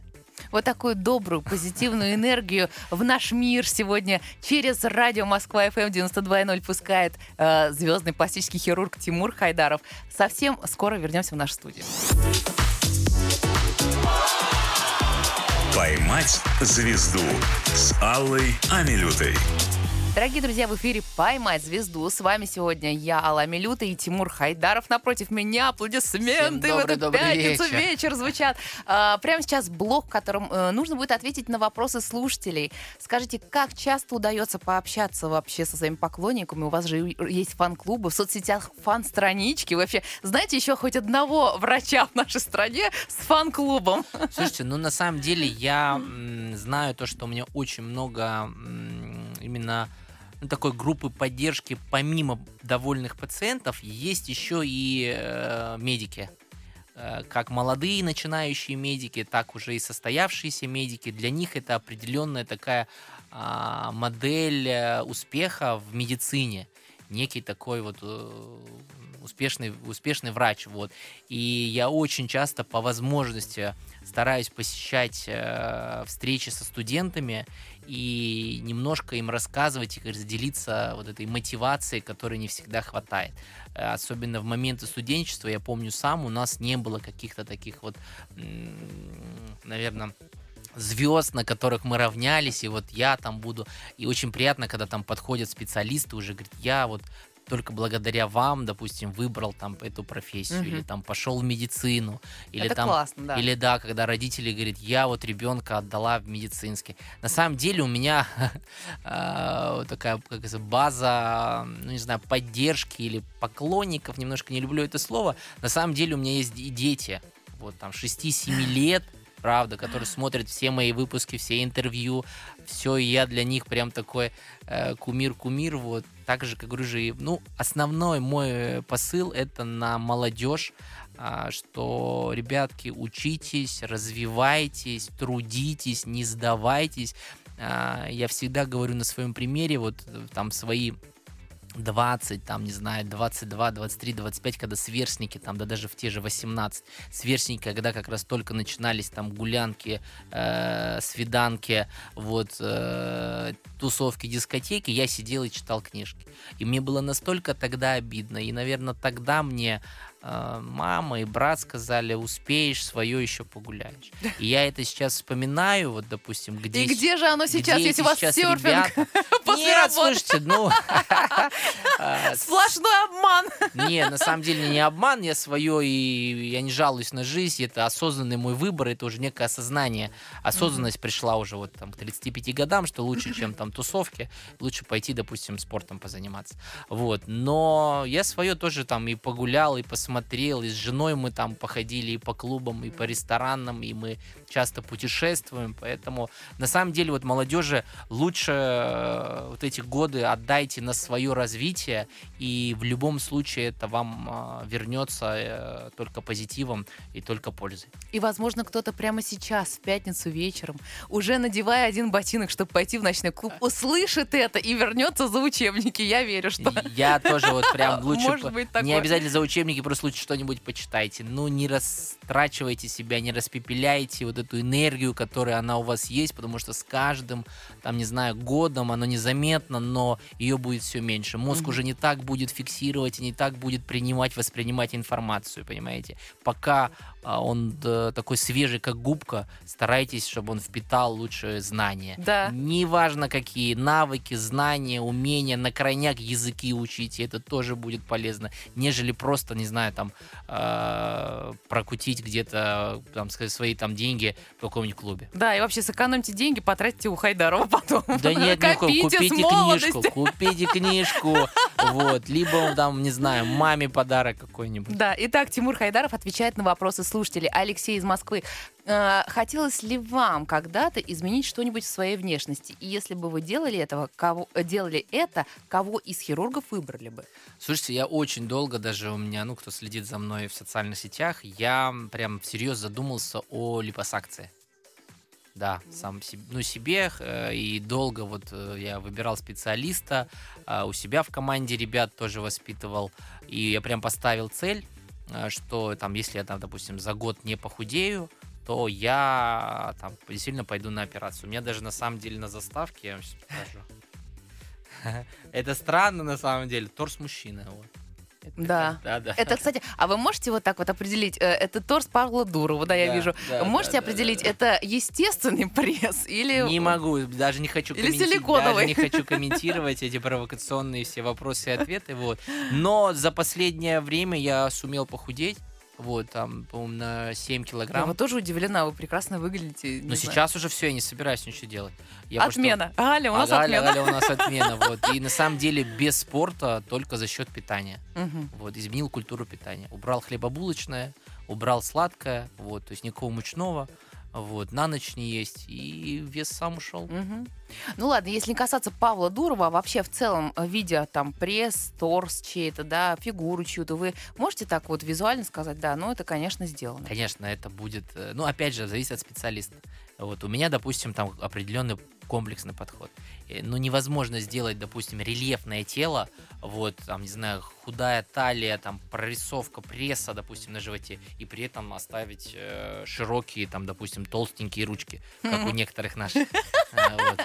Вот такую добрую, позитивную энергию в наш мир сегодня через радио Москва FM 92.0 пускает э, звездный пластический хирург Тимур Хайдаров. Совсем скоро вернемся в нашу студию. «Поймать звезду» с Аллой Амилютой. Дорогие друзья, в эфире «Поймать звезду». С вами сегодня я, Алла Милюта и Тимур Хайдаров. Напротив меня аплодисменты Всем в эту пятницу вечер. вечер звучат. А, прямо сейчас блок, в котором э, нужно будет ответить на вопросы слушателей. Скажите, как часто удается пообщаться вообще со своими поклонниками? У вас же есть фан-клубы, в соцсетях фан-странички. Вы Вообще, знаете еще хоть одного врача в нашей стране с фан-клубом? Слушайте, ну на самом деле я м, знаю то, что у меня очень много м, именно такой группы поддержки, помимо довольных пациентов, есть еще и э, медики. Э, Как молодые начинающие медики, так уже и состоявшиеся медики. Для них это определенная такая а, модель э, успеха в медицине. Некий такой вот э, успешный, успешный врач, вот. И я очень часто по возможности стараюсь посещать э, встречи со студентами и немножко им рассказывать и делиться вот этой мотивацией, которой не всегда хватает. Э, особенно в моменты студенчества, я помню сам, у нас не было каких-то таких вот, наверное, звезд, на которых мы равнялись, и вот я там буду. И очень приятно, когда там подходят специалисты, уже говорят, я вот только благодаря вам, допустим, выбрал там эту профессию, угу. или там пошел в медицину, или Это там, классно, да. или да, когда родители говорят, я вот ребенка отдала в медицинский. На самом деле у меня [laughs] а, такая как база, ну не знаю, поддержки или поклонников, немножко не люблю это слово. На самом деле у меня есть и дети, вот там 6-7 лет, правда, которые смотрят все мои выпуски, все интервью, все, и я для них прям такой э, кумир-кумир, вот, так же, как говорю же, ну, основной мой посыл это на молодежь, э, что, ребятки, учитесь, развивайтесь, трудитесь, не сдавайтесь, э, я всегда говорю на своем примере, вот, там, свои 20, там, не знаю, 22, 23, 25, когда сверстники, там, да даже в те же 18, сверстники, когда как раз только начинались там гулянки, э, свиданки, вот, э, тусовки, дискотеки, я сидел и читал книжки. И мне было настолько тогда обидно, и, наверное, тогда мне мама и брат сказали, успеешь, свое еще погуляешь. И я это сейчас вспоминаю, вот, допустим, где... И где же оно сейчас, где если у вас серфинг ребята? [laughs] после Нет, работы? слушайте, ну... [laughs] а, Сплошной обман. [laughs] Не, на самом деле не обман, я свое, и я не жалуюсь на жизнь, это осознанный мой выбор, это уже некое осознание. Осознанность пришла уже вот там к 35 годам, что лучше, чем там тусовки, лучше пойти, допустим, спортом позаниматься. Вот, но я свое тоже там и погулял, и посмотрел, и с женой мы там походили и по клубам, и по ресторанам, и мы часто путешествуем, поэтому на самом деле вот молодежи лучше э, вот эти годы отдайте на свое развитие, и в любом случае это вам э, вернется э, только позитивом и только пользой. И, возможно, кто-то прямо сейчас, в пятницу вечером, уже надевая один ботинок, чтобы пойти в ночной клуб, [laughs] услышит это и вернется за учебники. Я верю, что... Я тоже вот прям [laughs] лучше... Может быть Не такое. обязательно за учебники, просто лучше что-нибудь почитайте. Ну, не растрачивайте себя, не распепеляйте вот эту энергию, которая она у вас есть, потому что с каждым, там, не знаю, годом оно незаметно, но ее будет все меньше. Мозг Мгм. уже не так будет фиксировать и не так будет принимать, воспринимать информацию, понимаете? Пока он э, такой свежий, как губка, старайтесь, чтобы он впитал лучшие знания. Да. Неважно какие, навыки, знания, умения, на крайняк языки учите, это тоже будет полезно, нежели просто, не знаю, там, э, прокутить где-то, там, свои там деньги в каком-нибудь клубе. Да, и вообще сэкономьте деньги, потратьте у Хайдарова [laughs] потом. Да нет. Копите купите книжку, купите книжку, вот, либо там, не знаю, маме подарок какой-нибудь. Да, итак, Тимур Хайдаров отвечает на вопросы слушателей. Алексей из Москвы. Э, Хотелось ли вам когда-то изменить что-нибудь в своей внешности? И если бы вы делали этого, кого, э, делали это, кого из хирургов выбрали бы? Слушайте, я очень долго даже у меня, ну, кто следит за мной в социальных сетях, я прям всерьез задумался о липосакции. Да, сам себе, ну, себе, э, и долго вот я выбирал специалиста, а, у себя в команде ребят тоже воспитывал, и я прям поставил цель, что там, если я там, допустим, за год не похудею, то я там действительно пойду на операцию. У меня даже на самом деле на заставке, я вам сейчас покажу. [laughs] Это странно на самом деле, торс мужчины. Вот. Да. Да, да. Это, кстати, а вы можете вот так вот определить, э, это торс Павла Дурова, да, я Да, вижу. да, можете да, определить, да, да. это естественный пресс или... Не могу, даже не хочу Или силиконовый. даже не хочу комментировать эти провокационные все вопросы и ответы, вот. Но за последнее время я сумел похудеть, вот, там, по-моему, на 7 Я килограмм. вот тоже удивлена, вы прекрасно выглядите. Но знаю. сейчас уже все, я не собираюсь ничего делать. Я просто- Отмена. Галя, у нас А, отмена. Галя, у нас [laughs] отмена, вот. И на самом деле без спорта только за счет питания. Вот, изменил культуру питания. Убрал хлебобулочное, убрал сладкое, вот, то есть никакого мучного, вот, на ночь не есть, и вес сам ушел. Мгм. Ну ладно, если не касаться Павла Дурова, а вообще в целом, э, видя там пресс, торс чей-то, да, фигуру чью-то, вы можете так вот визуально сказать, да, ну это, конечно, сделано. Конечно, это будет, э, ну, опять же, зависит от специалиста. Вот, у меня, допустим, там определенный комплексный подход. Э, ну, невозможно сделать, допустим, рельефное тело, вот, там, не знаю, худая талия, там, прорисовка пресса, допустим, на животе, и при этом оставить э, широкие, там, допустим, толстенькие ручки, как у некоторых наших. Э,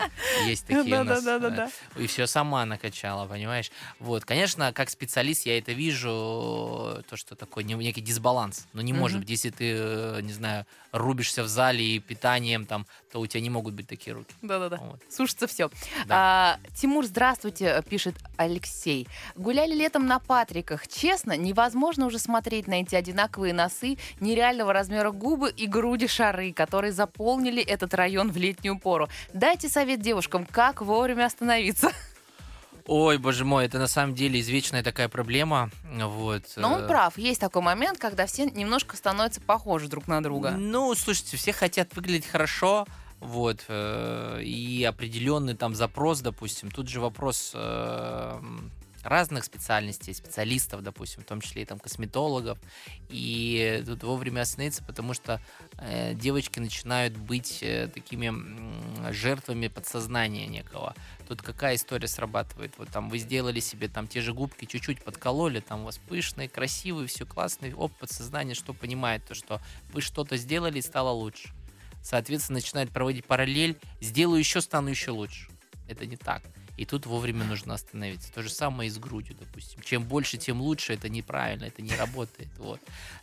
есть [laughs] такие у нас. Э, и все сама накачала, понимаешь? Вот, конечно, как специалист я это вижу, то, что такое некий дисбаланс. Но не может быть, если ты, не знаю, рубишься в зале и питанием там, то у тебя не могут быть такие руки. Да-да-да. Сушится все. Да. А, Тимур, здравствуйте, пишет Алексей. Гуляли летом на Патриках. Честно, невозможно уже смотреть на эти одинаковые носы, нереального размера губы и груди шары, которые заполнили этот район в летнюю пору. Дайте совет девушкам, как вовремя остановиться. [laughs] Ой, боже мой, это на самом деле извечная такая проблема. Вот. Но он э. прав. Есть такой момент, когда все немножко становятся похожи друг на друга. Ну, слушайте, все хотят выглядеть хорошо, вот, э, и определенный там запрос, допустим. Тут же вопрос э, разных специальностей, специалистов, допустим, в том числе и там косметологов. И тут вовремя остановиться, потому что э, девочки начинают быть э, такими э, жертвами подсознания некого. Тут какая история срабатывает? Вот там вы сделали себе там те же губки, чуть-чуть подкололи, там у вас пышные, красивые, все классные. Оп, подсознание что понимает? То, что вы что-то сделали и стало лучше. Соответственно, начинает проводить параллель. Сделаю еще, стану еще лучше. Это не так. И тут вовремя нужно остановиться. То же самое и с грудью, допустим. Чем больше, тем лучше. Это неправильно, это не работает. Вот.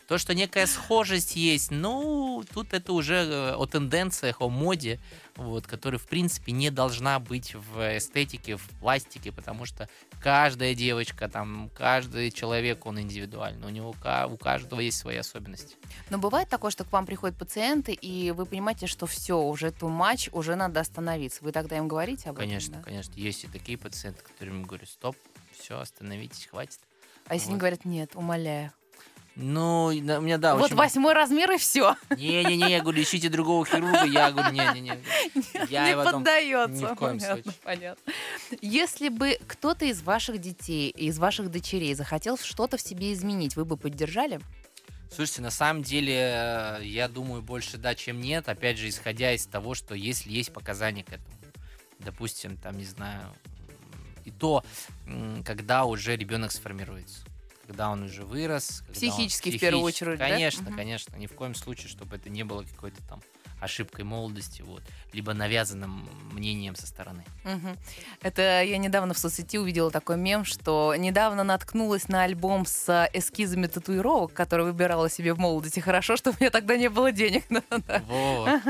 То, что некая схожесть есть, ну, тут это уже э, о тенденциях, о моде, вот, которая, в принципе, не должна быть в эстетике, в пластике, потому что каждая девочка, там, каждый человек, он индивидуальный, у него у каждого есть свои особенности. Но бывает такое, что к вам приходят пациенты, и вы понимаете, что все, уже ту матч, уже надо остановиться. Вы тогда им говорите об конечно, этом? Конечно, конечно. Есть и такие пациенты, которым говорю, стоп, все, остановитесь, хватит. А если вот. они говорят, нет, умоляю? Ну, у меня, да. Вот очень... восьмой размер и все. Не-не-не, я говорю, ищите другого хирурга. Я говорю, не-не-не. Я не поддается. Ни в коем понятно, случае. понятно. Если бы кто-то из ваших детей, из ваших дочерей захотел что-то в себе изменить, вы бы поддержали? Слушайте, на самом деле, я думаю, больше да, чем нет. Опять же, исходя из того, что если есть показания к этому. Допустим, там, не знаю, и то, когда уже ребенок сформируется когда он уже вырос. Психически, он, в первую очередь, Конечно, да? конечно. Ни в коем случае, чтобы это не было какой-то там ошибкой молодости, вот, либо навязанным мнением со стороны. Угу. Это я недавно в соцсети увидела такой мем, что недавно наткнулась на альбом с эскизами татуировок, который выбирала себе в молодости. Хорошо, что у меня тогда не было денег. Вот.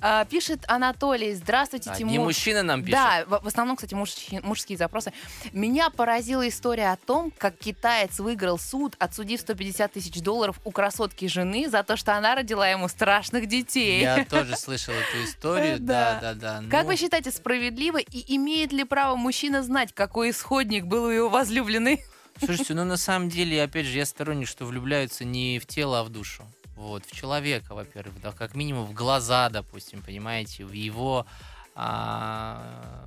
А, пишет Анатолий. Здравствуйте, а, Тимур. Не мужчина нам пишет. Да, в основном, кстати, муж, мужские запросы. Меня поразила история о том, как китаец выиграл суд, отсудив 150 тысяч долларов у красотки жены за то, что она родила ему страшных детей. Я тоже слышал эту историю. Да, да, да. Как вы считаете, справедливо и имеет ли право мужчина знать, какой исходник был у его возлюбленной? Слушайте, ну на самом деле, опять же, я сторонник, что влюбляются не в тело, а в душу. Вот, в человека, во-первых, да, как минимум в глаза, допустим, понимаете, в его, а,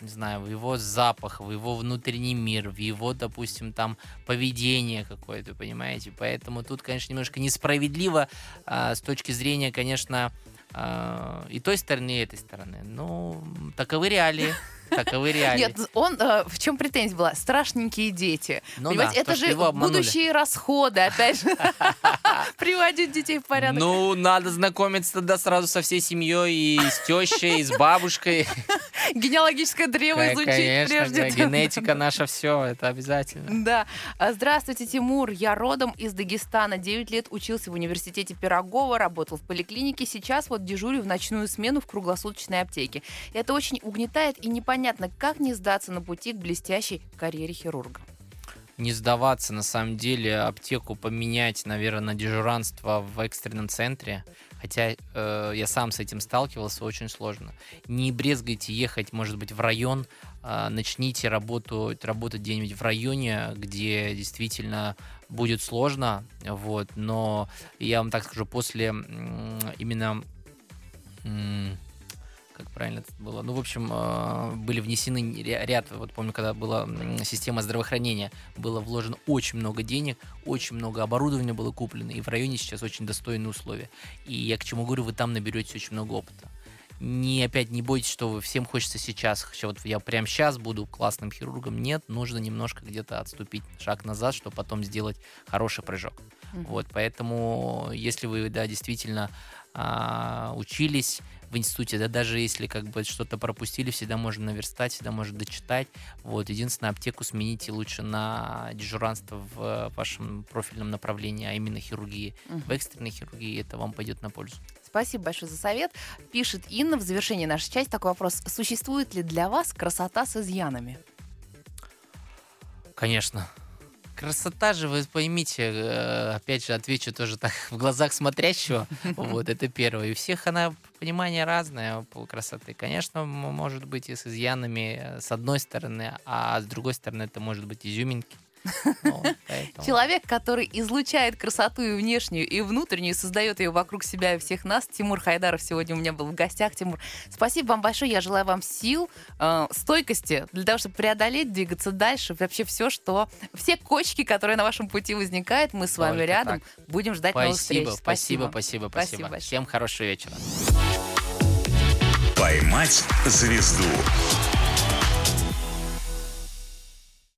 не знаю, в его запах, в его внутренний мир, в его, допустим, там поведение какое-то, понимаете. Поэтому тут, конечно, немножко несправедливо а, с точки зрения, конечно, и той стороны, и этой стороны. Ну, таковы реалии. [laughs] Таковы реалии. Нет, он э, в чем претензия была? Страшненькие дети. Ну Понимаете, да, это же будущие расходы, опять же. [laughs] Приводить детей в порядок. Ну, надо знакомиться тогда сразу со всей семьей, и с тещей, и с бабушкой. Генеалогическое древо изучить прежде. Генетика наша все, это обязательно. Да. А, здравствуйте, Тимур. Я родом из Дагестана. 9 лет учился в университете Пирогова, работал в поликлинике. Сейчас вот дежурю в ночную смену в круглосуточной аптеке. Это очень угнетает и непонятно, как не сдаться на пути к блестящей карьере хирурга не сдаваться, на самом деле, аптеку поменять, наверное, на дежуранство в экстренном центре. Хотя э, я сам с этим сталкивался, очень сложно. Не брезгайте ехать, может быть, в район, э, начните работу, работать где-нибудь в районе, где действительно будет сложно, вот, но я вам так скажу, после э, именно как правильно это было. Ну, в общем, э, были внесены ряд, вот помню, когда была система здравоохранения, было вложено очень много денег, очень много оборудования было куплено, и в районе сейчас очень достойные условия. И я к чему говорю, вы там наберете очень много опыта. не опять не бойтесь, что вы всем хочется сейчас, вот я прямо сейчас буду классным хирургом. Нет, нужно немножко где-то отступить шаг назад, чтобы потом сделать хороший прыжок. Mm-hmm. Вот, поэтому, если вы, да, действительно а, учились в институте, да, даже если как бы что-то пропустили, всегда можно наверстать, всегда можно дочитать. Вот, единственное, аптеку смените лучше на дежуранство в вашем профильном направлении, а именно хирургии. Uh-huh. В экстренной хирургии это вам пойдет на пользу. Спасибо большое за совет. Пишет Инна в завершении нашей части такой вопрос. Существует ли для вас красота с изъянами? Конечно. Красота же, вы поймите, э, опять же, отвечу тоже так [laughs] в глазах смотрящего. Вот, это первое. И у всех она, понимание разное по красоты. Конечно, может быть и с изъянами э, с одной стороны, а с другой стороны это может быть изюминки. Человек, который излучает красоту и внешнюю, и внутреннюю, создает ее вокруг себя и всех нас. Тимур Хайдаров сегодня у меня был в гостях. Тимур, спасибо вам большое. Я желаю вам сил, э, стойкости для того, чтобы преодолеть, двигаться дальше. Вообще все, что... Все кочки, которые на вашем пути возникают, мы с вами Только рядом. Так. Будем ждать спасибо, новых встреч. Спасибо, спасибо, спасибо. спасибо. Всем хорошего вечера. Поймать звезду.